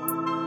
Bye.